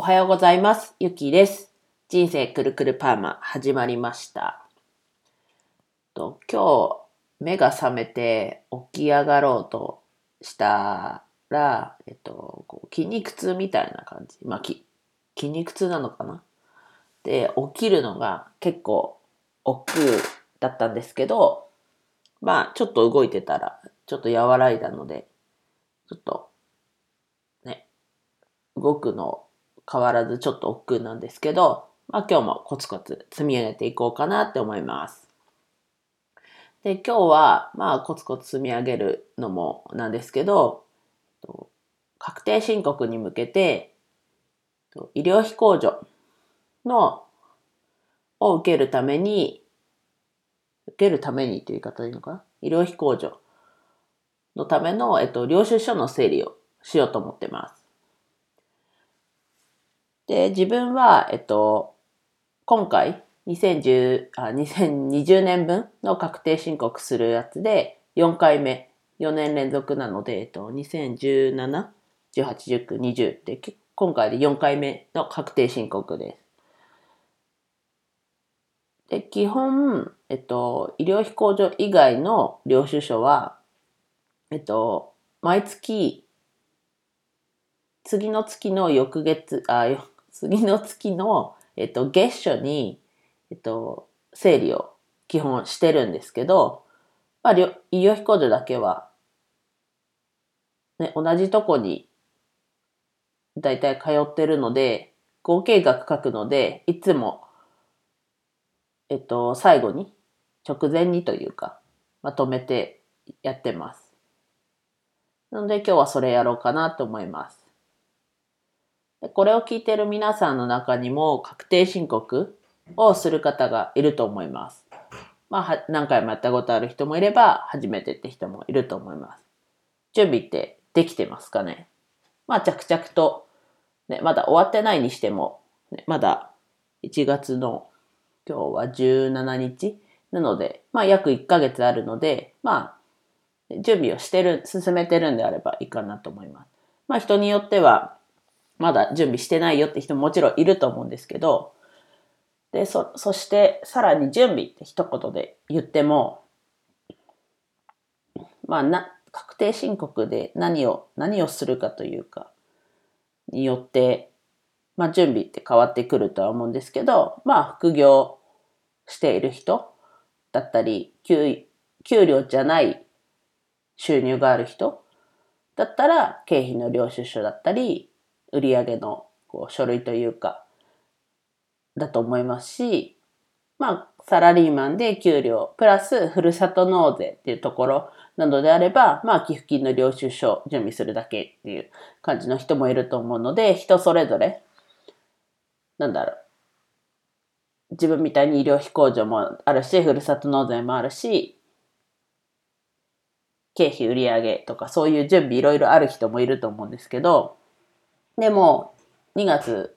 おはようございます。ゆきです。人生くるくるパーマ始まりました。と今日目が覚めて起き上がろうとしたら、えっと、筋肉痛みたいな感じ。まあ、き筋肉痛なのかなで、起きるのが結構億劫だったんですけど、まあ、ちょっと動いてたら、ちょっと和らいだので、ちょっと、ね、動くの変わらずちょっと億劫なんですけど、まあ今日もコツコツ積み上げていこうかなって思います。で、今日は、まあコツコツ積み上げるのもなんですけど、確定申告に向けて、医療費控除の、を受けるために、受けるためにっていう言い方でいいのかな？医療費控除のための、えっと、領収書の整理をしようと思ってます。で、自分は、えっと、今回、2010あ2020年分の確定申告するやつで、4回目、4年連続なので、えっと、2017、18、19、20で、今回で4回目の確定申告です。で、基本、えっと、医療費控除以外の領収書は、えっと、毎月、次の月の翌月、あ、よ次の月の、えっと、月初に、えっと、整理を基本してるんですけど、まあ、医療費控除だけは、ね、同じとこにだいたい通ってるので、合計額書くので、いつも、えっと、最後に、直前にというか、まとめてやってます。なので今日はそれやろうかなと思います。これを聞いている皆さんの中にも確定申告をする方がいると思います。まあ、何回もやったことある人もいれば、初めてって人もいると思います。準備ってできてますかね？まあ、着々と、ね、まだ終わってないにしても、ね、まだ1月の今日は17日なので、まあ、約1ヶ月あるので、まあ、準備をしてる、進めてるんであればいいかなと思います。まあ人によっては、まだ準備してないよって人ももちろんいると思うんですけど、で、そ、そしてさらに準備って一言で言っても、まあな、確定申告で何を、何をするかというか、によって、まあ準備って変わってくるとは思うんですけど、まあ副業している人だったり、給、給料じゃない収入がある人だったら経費の領収書だったり売上のこう書類というかだと思いますしまあサラリーマンで給料プラスふるさと納税っていうところなどであればまあ寄付金の領収書を準備するだけっていう感じの人もいると思うので人それぞれなんだろう自分みたいに医療費控除もあるしふるさと納税もあるし経費売上とかそういう準備いろいろある人もいると思うんですけど、でも2月、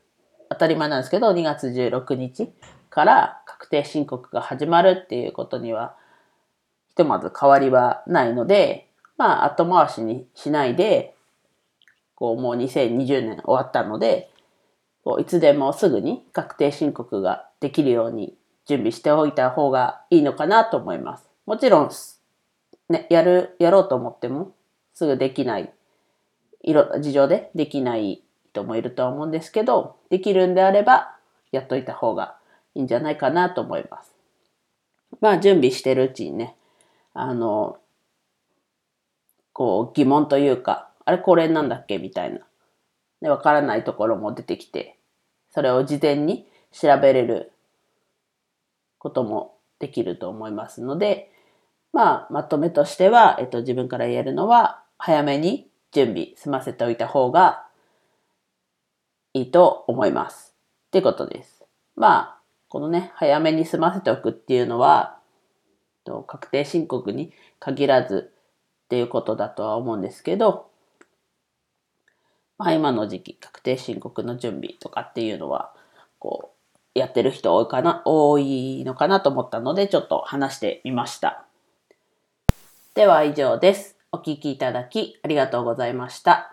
当たり前なんですけど、2月16日から確定申告が始まるっていうことには、ひとまず変わりはないので、まあ後回しにしないで、こうもう2020年終わったので、こういつでもすぐに確定申告ができるように準備しておいた方がいいのかなと思います。もちろんね、やる、やろうと思っても、すぐできない、いろ、事情でできない人もいるとは思うんですけど、できるんであれば、やっといた方がいいんじゃないかなと思います。まあ、準備してるうちにね、あの、こう、疑問というか、あれこれなんだっけみたいな。で、わからないところも出てきて、それを事前に調べれることもできると思いますので、まあ、まとめとしては、えっと、自分から言えるのは、早めに準備済ませておいた方がいいと思います。ってことです。まあ、このね、早めに済ませておくっていうのは、確定申告に限らずっていうことだとは思うんですけど、まあ今の時期、確定申告の準備とかっていうのは、こう、やってる人多いかな、多いのかなと思ったので、ちょっと話してみました。では以上です。お聞きいただきありがとうございました。